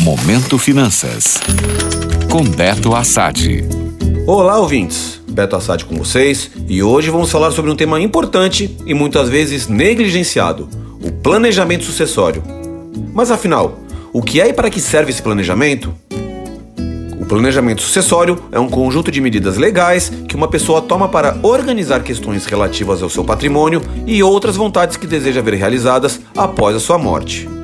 Momento Finanças. Com Beto Assad. Olá, ouvintes. Beto Assad com vocês e hoje vamos falar sobre um tema importante e muitas vezes negligenciado: o planejamento sucessório. Mas afinal, o que é e para que serve esse planejamento? O planejamento sucessório é um conjunto de medidas legais que uma pessoa toma para organizar questões relativas ao seu patrimônio e outras vontades que deseja ver realizadas após a sua morte.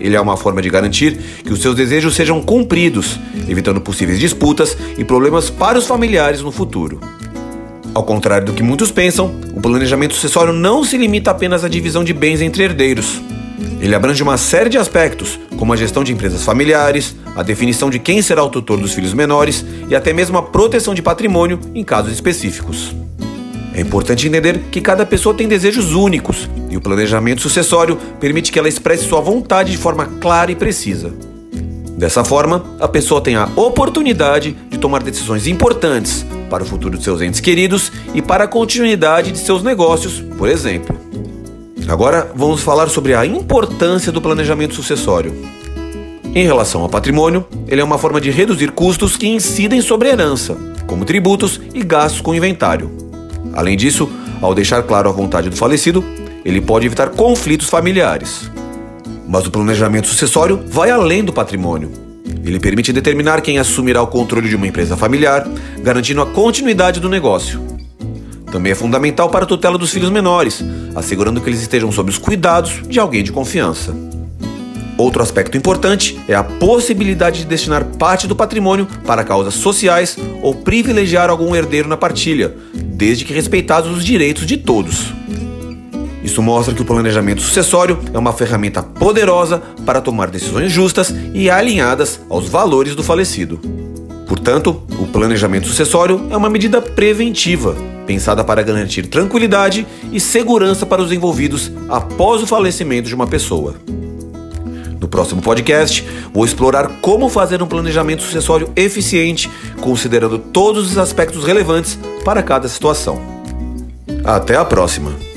Ele é uma forma de garantir que os seus desejos sejam cumpridos, evitando possíveis disputas e problemas para os familiares no futuro. Ao contrário do que muitos pensam, o planejamento sucessório não se limita apenas à divisão de bens entre herdeiros. Ele abrange uma série de aspectos, como a gestão de empresas familiares, a definição de quem será o tutor dos filhos menores e até mesmo a proteção de patrimônio em casos específicos. É importante entender que cada pessoa tem desejos únicos e o planejamento sucessório permite que ela expresse sua vontade de forma clara e precisa. Dessa forma, a pessoa tem a oportunidade de tomar decisões importantes para o futuro de seus entes queridos e para a continuidade de seus negócios, por exemplo. Agora vamos falar sobre a importância do planejamento sucessório. Em relação ao patrimônio, ele é uma forma de reduzir custos que incidem sobre a herança, como tributos e gastos com inventário. Além disso, ao deixar claro a vontade do falecido, ele pode evitar conflitos familiares. Mas o planejamento sucessório vai além do patrimônio. Ele permite determinar quem assumirá o controle de uma empresa familiar, garantindo a continuidade do negócio. Também é fundamental para a tutela dos filhos menores, assegurando que eles estejam sob os cuidados de alguém de confiança. Outro aspecto importante é a possibilidade de destinar parte do patrimônio para causas sociais ou privilegiar algum herdeiro na partilha, desde que respeitados os direitos de todos. Isso mostra que o planejamento sucessório é uma ferramenta poderosa para tomar decisões justas e alinhadas aos valores do falecido. Portanto, o planejamento sucessório é uma medida preventiva, pensada para garantir tranquilidade e segurança para os envolvidos após o falecimento de uma pessoa. No próximo podcast, vou explorar como fazer um planejamento sucessório eficiente, considerando todos os aspectos relevantes para cada situação. Até a próxima!